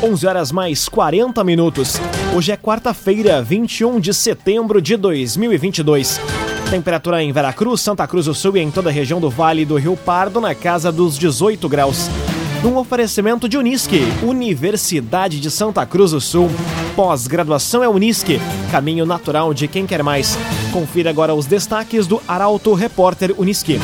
11 horas mais 40 minutos. Hoje é quarta-feira, 21 de setembro de 2022. Temperatura em Veracruz, Santa Cruz do Sul e em toda a região do Vale do Rio Pardo na casa dos 18 graus. Num oferecimento de Unisque, Universidade de Santa Cruz do Sul. Pós-graduação é Unisque, caminho natural de quem quer mais. Confira agora os destaques do Arauto Repórter Unisque.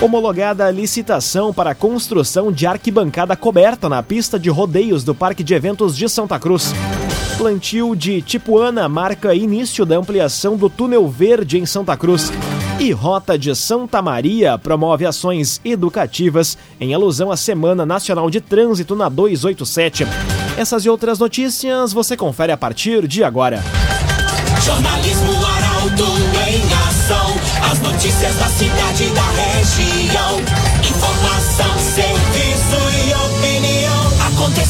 Homologada a licitação para a construção de arquibancada coberta na pista de rodeios do Parque de Eventos de Santa Cruz. Plantio de Tipuana marca início da ampliação do túnel verde em Santa Cruz. E Rota de Santa Maria promove ações educativas em alusão à Semana Nacional de Trânsito na 287. Essas e outras notícias você confere a partir de agora. Jornalismo Arauto em ação. As notícias da cidade da região.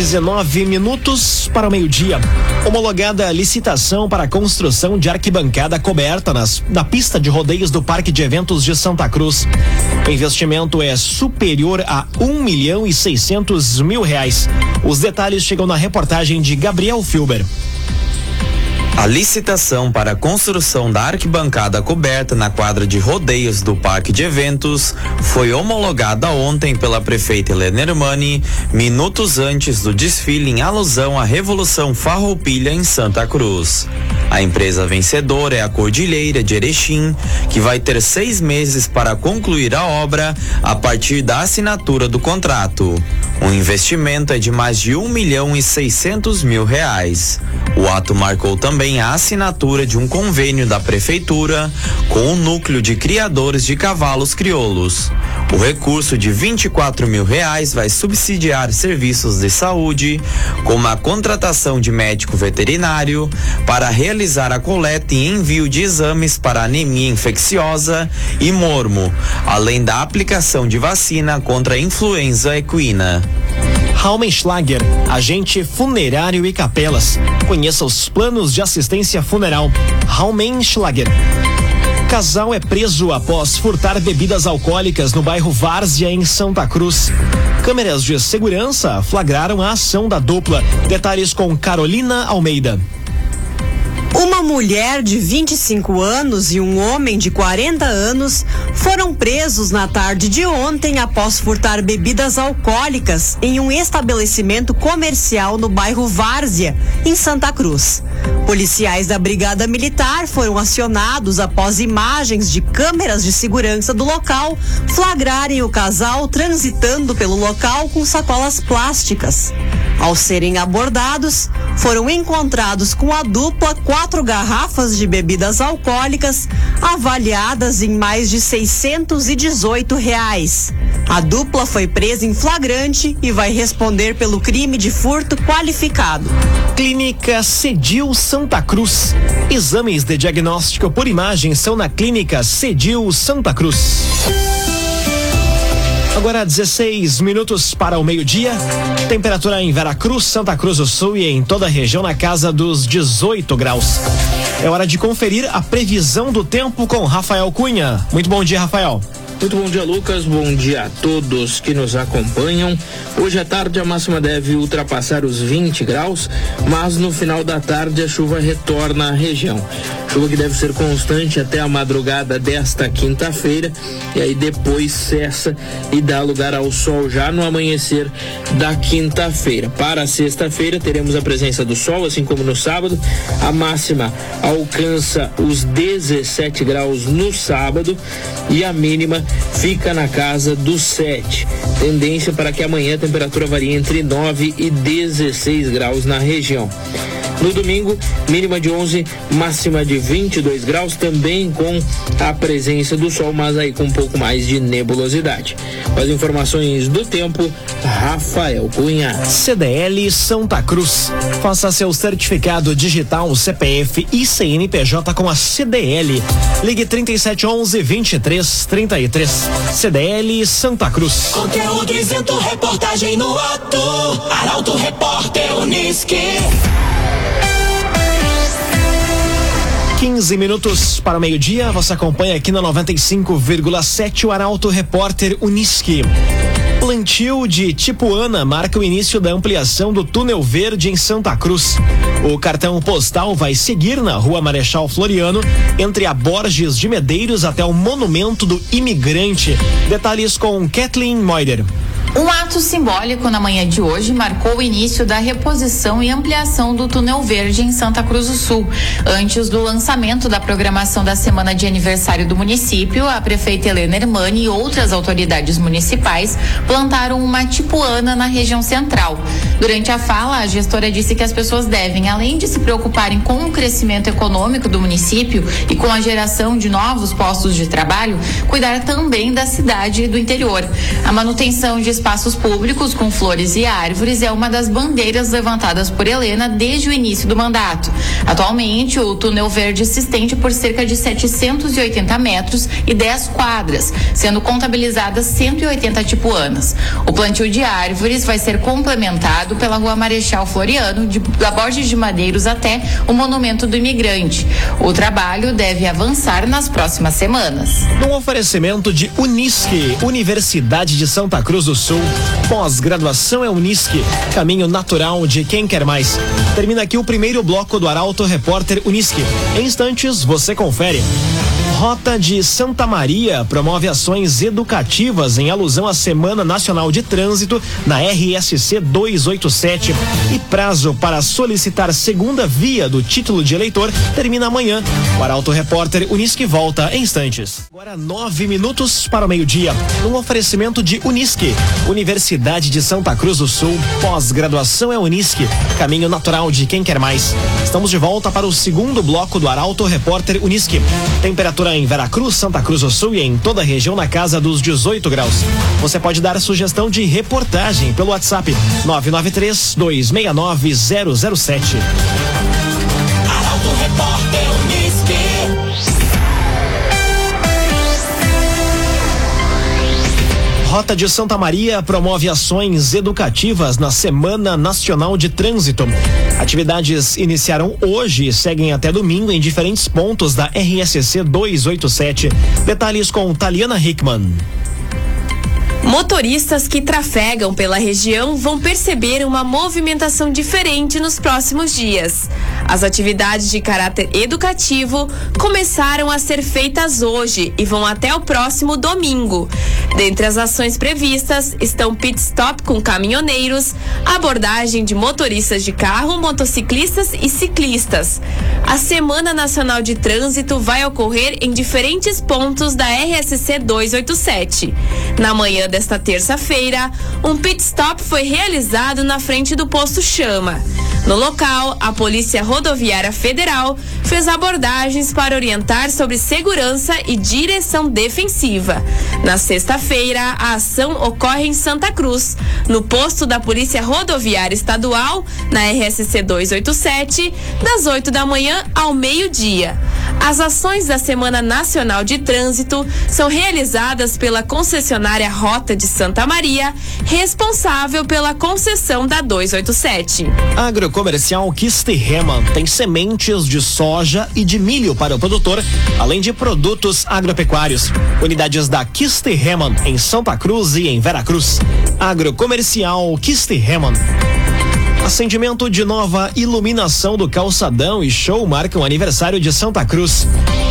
19 minutos para o meio-dia. Homologada licitação para a construção de arquibancada coberta nas, na pista de rodeios do Parque de Eventos de Santa Cruz. O investimento é superior a um milhão e seiscentos mil reais. Os detalhes chegam na reportagem de Gabriel Filber. A licitação para a construção da arquibancada coberta na quadra de rodeios do Parque de Eventos foi homologada ontem pela prefeita Helena Hermani, minutos antes do desfile em alusão à Revolução Farroupilha em Santa Cruz. A empresa vencedora é a Cordilheira de Erechim, que vai ter seis meses para concluir a obra a partir da assinatura do contrato. O investimento é de mais de um milhão e seiscentos mil reais. O ato marcou também a assinatura de um convênio da prefeitura com o núcleo de criadores de cavalos crioulos. O recurso de 24 mil reais vai subsidiar serviços de saúde, como a contratação de médico veterinário, para realizar a coleta e envio de exames para anemia infecciosa e mormo, além da aplicação de vacina contra a influenza equina. Raumenschlager, agente funerário e capelas. Conheça os planos de assistência funeral. Raumenschlager. Casal é preso após furtar bebidas alcoólicas no bairro Várzea, em Santa Cruz. Câmeras de segurança flagraram a ação da dupla. Detalhes com Carolina Almeida. Uma mulher de 25 anos e um homem de 40 anos foram presos na tarde de ontem após furtar bebidas alcoólicas em um estabelecimento comercial no bairro Várzea, em Santa Cruz. Policiais da Brigada Militar foram acionados após imagens de câmeras de segurança do local flagrarem o casal transitando pelo local com sacolas plásticas. Ao serem abordados, foram encontrados com a dupla quatro garrafas de bebidas alcoólicas avaliadas em mais de 618 reais. A dupla foi presa em flagrante e vai responder pelo crime de furto qualificado. Clínica Cedil Santa Cruz. Exames de diagnóstico por imagem são na Clínica Cedil Santa Cruz. Agora 16 minutos para o meio-dia. Temperatura em Veracruz, Santa Cruz do Sul e em toda a região na casa dos 18 graus. É hora de conferir a previsão do tempo com Rafael Cunha. Muito bom dia, Rafael. Muito bom dia, Lucas. Bom dia a todos que nos acompanham. Hoje à tarde a máxima deve ultrapassar os 20 graus, mas no final da tarde a chuva retorna à região. Chuva que deve ser constante até a madrugada desta quinta-feira e aí depois cessa e dá lugar ao sol já no amanhecer da quinta-feira. Para sexta-feira teremos a presença do sol, assim como no sábado. A máxima alcança os 17 graus no sábado e a mínima fica na casa dos 7. Tendência para que amanhã a temperatura varie entre 9 e 16 graus na região. No domingo, mínima de 11, máxima de 22 graus, também com a presença do sol, mas aí com um pouco mais de nebulosidade. Com as informações do tempo, Rafael Cunha. CDL Santa Cruz. Faça seu certificado digital CPF e CNPJ com a CDL. Ligue 3711 2333. CDL Santa Cruz. Conteúdo isento, reportagem no ato. Arauto Repórter Uniski. 15 minutos para o meio-dia, você acompanha aqui na 95,7 o Arauto Repórter Uniski. Plantio de Tipuana marca o início da ampliação do túnel verde em Santa Cruz. O cartão postal vai seguir na Rua Marechal Floriano, entre a Borges de Medeiros até o Monumento do Imigrante. Detalhes com Kathleen Moider. Um ato simbólico na manhã de hoje marcou o início da reposição e ampliação do túnel verde em Santa Cruz do Sul. Antes do lançamento da programação da semana de aniversário do município, a prefeita Helena Hermani e outras autoridades municipais plantaram uma tipuana na região central. Durante a fala, a gestora disse que as pessoas devem, além de se preocuparem com o crescimento econômico do município e com a geração de novos postos de trabalho, cuidar também da cidade e do interior. A manutenção de espaços públicos com flores e árvores é uma das bandeiras levantadas por Helena desde o início do mandato. Atualmente, o túnel verde se estende por cerca de 780 metros e 10 quadras, sendo contabilizadas 180 tipuanas. O plantio de árvores vai ser complementado pela Rua Marechal Floriano, de, da Borges de Madeiros até o Monumento do Imigrante. O trabalho deve avançar nas próximas semanas. Num oferecimento de Unisque, Universidade de Santa Cruz do Sul. Pós-graduação é Unisque, caminho natural de quem quer mais. Termina aqui o primeiro bloco do Arauto Repórter Unisque. Em instantes, você confere. Rota de Santa Maria promove ações educativas em alusão à Semana Nacional de Trânsito na RSC 287. E prazo para solicitar segunda via do título de eleitor termina amanhã. O Arauto Repórter Unisque volta em instantes. Agora nove minutos para o meio-dia. Um oferecimento de Unisque, Universidade de Santa Cruz do Sul. Pós-graduação é Unisque, caminho natural de quem quer mais. Estamos de volta para o segundo bloco do Arauto Repórter Unisque. Temperatura em Veracruz, Santa Cruz do Sul e em toda a região na casa dos 18 graus. Você pode dar sugestão de reportagem pelo WhatsApp 993 269 007. Arauto Repórter Rota de Santa Maria promove ações educativas na Semana Nacional de Trânsito. Atividades iniciaram hoje e seguem até domingo em diferentes pontos da RSC 287. Detalhes com Taliana Hickman. Motoristas que trafegam pela região vão perceber uma movimentação diferente nos próximos dias. As atividades de caráter educativo começaram a ser feitas hoje e vão até o próximo domingo. Dentre as ações previstas estão pit stop com caminhoneiros, abordagem de motoristas de carro, motociclistas e ciclistas. A Semana Nacional de Trânsito vai ocorrer em diferentes pontos da RSC 287. Na manhã desta terça-feira, um pit stop foi realizado na frente do posto Chama. No local, a Polícia Rodoviária Federal fez abordagens para orientar sobre segurança e direção defensiva. Na sexta-feira, a ação ocorre em Santa Cruz, no posto da Polícia Rodoviária Estadual, na RSC 287, das 8 da manhã ao meio-dia. As ações da Semana Nacional de Trânsito são realizadas pela concessionária Rota de Santa Maria, responsável pela concessão da 287. Agrocomercial Kisterreman tem sementes de soja e de milho para o produtor, além de produtos agropecuários. Unidades da Kisterreman em Santa Cruz e em Veracruz. Agrocomercial Kisterreman. Acendimento de nova iluminação do calçadão e show marcam o aniversário de Santa Cruz.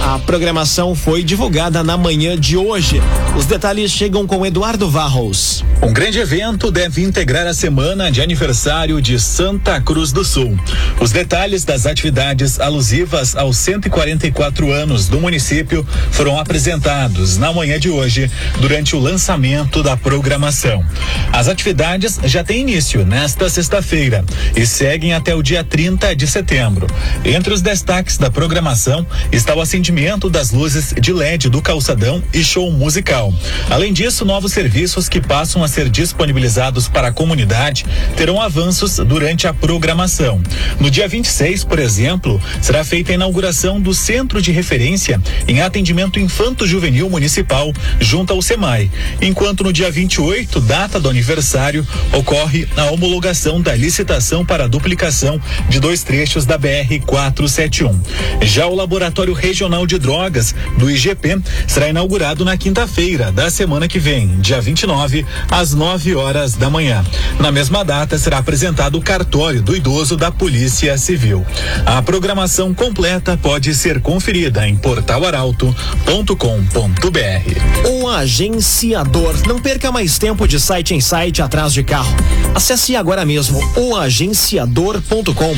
A programação foi divulgada na manhã de hoje. Os detalhes chegam com Eduardo Varros. Um grande evento deve integrar a semana de aniversário de Santa Cruz do Sul. Os detalhes das atividades alusivas aos 144 anos do município foram apresentados na manhã de hoje, durante o lançamento da programação. As atividades já têm início nesta sexta-feira e seguem até o dia 30 de setembro. Entre os destaques da programação está o acendimento das luzes de LED do calçadão e show musical. Além disso, novos serviços que passam a ser disponibilizados para a comunidade terão avanços durante a programação. No dia 26, por exemplo, será feita a inauguração do Centro de Referência em Atendimento Infanto-Juvenil Municipal, junto ao SEMAI. Enquanto no dia 28, data do aniversário, ocorre a homologação da licitação para a duplicação de dois trechos da BR 471. Já o Laboratório Regional de Drogas do IGP será inaugurado na quinta-feira da semana que vem, dia 29, às 9 horas da manhã. Na mesma data será apresentado o cartório do idoso da Polícia Civil. A programação completa pode ser conferida em portalaralto.com.br. O agenciador. Não perca mais tempo de site em site atrás de carro. Acesse agora mesmo oagenciador.com.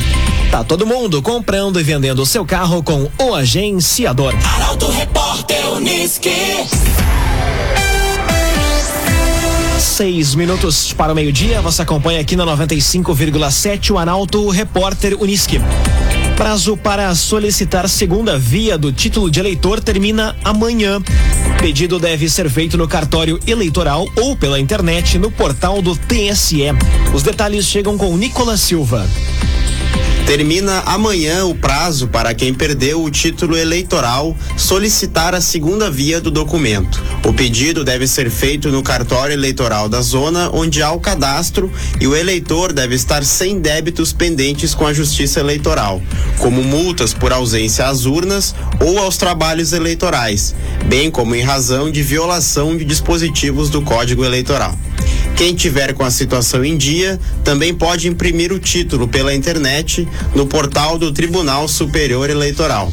Tá todo mundo comprando e vendendo o seu carro com o agenciador. Arauto Repórter Uniski. Seis minutos para o meio-dia. Você acompanha aqui na 95,7 o Arauto Repórter Uniski. Prazo para solicitar segunda via do título de eleitor termina amanhã. Pedido deve ser feito no cartório eleitoral ou pela internet no portal do TSE. Os detalhes chegam com Nicolas Silva. Termina amanhã o prazo para quem perdeu o título eleitoral solicitar a segunda via do documento. O pedido deve ser feito no cartório eleitoral da zona onde há o cadastro e o eleitor deve estar sem débitos pendentes com a Justiça Eleitoral, como multas por ausência às urnas ou aos trabalhos eleitorais, bem como em razão de violação de dispositivos do Código Eleitoral. Quem tiver com a situação em dia também pode imprimir o título pela internet no portal do Tribunal Superior Eleitoral.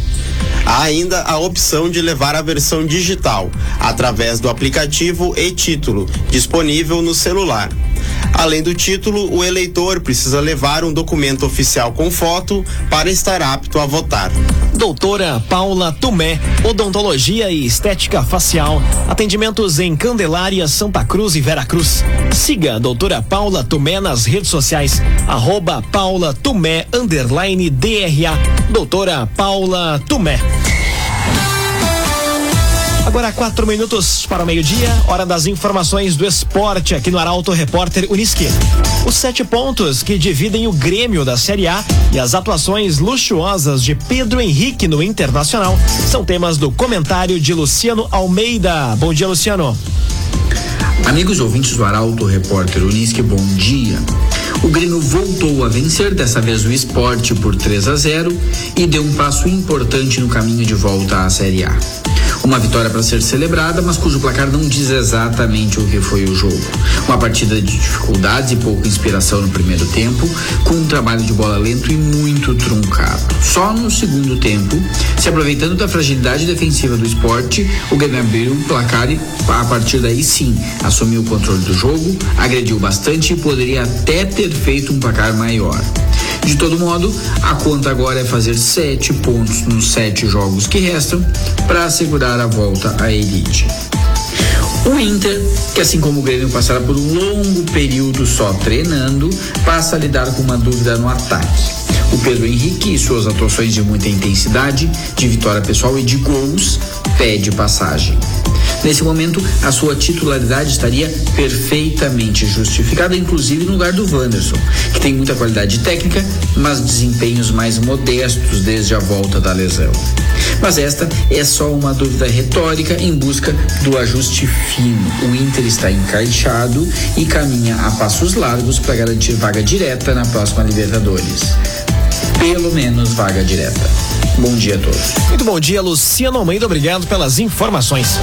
Há ainda a opção de levar a versão digital através do aplicativo e-título, disponível no celular. Além do título, o eleitor precisa levar um documento oficial com foto para estar apto a votar. Doutora Paula Tumé, odontologia e estética facial. Atendimentos em Candelária, Santa Cruz e Vera Cruz. Siga a doutora Paula Tumé nas redes sociais, arroba Paula Tumé, DRA. Doutora Paula Tumé. Agora quatro minutos para o meio-dia, hora das informações do esporte aqui no Arauto Repórter Uniski. Os sete pontos que dividem o Grêmio da Série A e as atuações luxuosas de Pedro Henrique no Internacional são temas do comentário de Luciano Almeida. Bom dia, Luciano. Amigos ouvintes do Arauto Repórter Uniski, bom dia. O Grêmio voltou a vencer, dessa vez o esporte por 3 a 0 e deu um passo importante no caminho de volta à Série A. Uma vitória para ser celebrada, mas cujo placar não diz exatamente o que foi o jogo. Uma partida de dificuldades e pouca inspiração no primeiro tempo, com um trabalho de bola lento e muito truncado. Só no segundo tempo, se aproveitando da fragilidade defensiva do esporte, o Grêmio abriu o placar e, a partir daí sim, assumiu o controle do jogo, agrediu bastante e poderia até ter feito um placar maior. De todo modo, a conta agora é fazer sete pontos nos sete jogos que restam para assegurar a volta à elite. O Inter, que assim como o Grêmio passará por um longo período só treinando, passa a lidar com uma dúvida no ataque. O Pedro Henrique e suas atuações de muita intensidade, de vitória pessoal e de gols pede passagem. Nesse momento, a sua titularidade estaria perfeitamente justificada, inclusive no lugar do Wanderson, tem muita qualidade técnica, mas desempenhos mais modestos desde a volta da lesão. Mas esta é só uma dúvida retórica em busca do ajuste fino. O Inter está encaixado e caminha a passos largos para garantir vaga direta na próxima Libertadores. Pelo menos vaga direta. Bom dia a todos. Muito bom dia, Luciano Almeida. Obrigado pelas informações.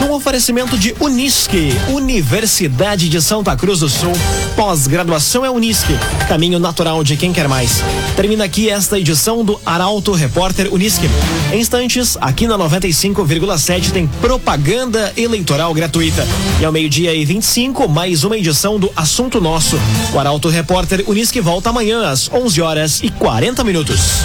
Um oferecimento de Unisque, Universidade de Santa Cruz do Sul. Pós-graduação é Unisque, caminho natural de quem quer mais. Termina aqui esta edição do Arauto Repórter Unisque. Em instantes, aqui na 95,7 tem propaganda eleitoral gratuita. E ao meio-dia e 25, mais uma edição do Assunto Nosso. O Arauto Repórter Unisque volta amanhã às 11 horas e 40 minutos.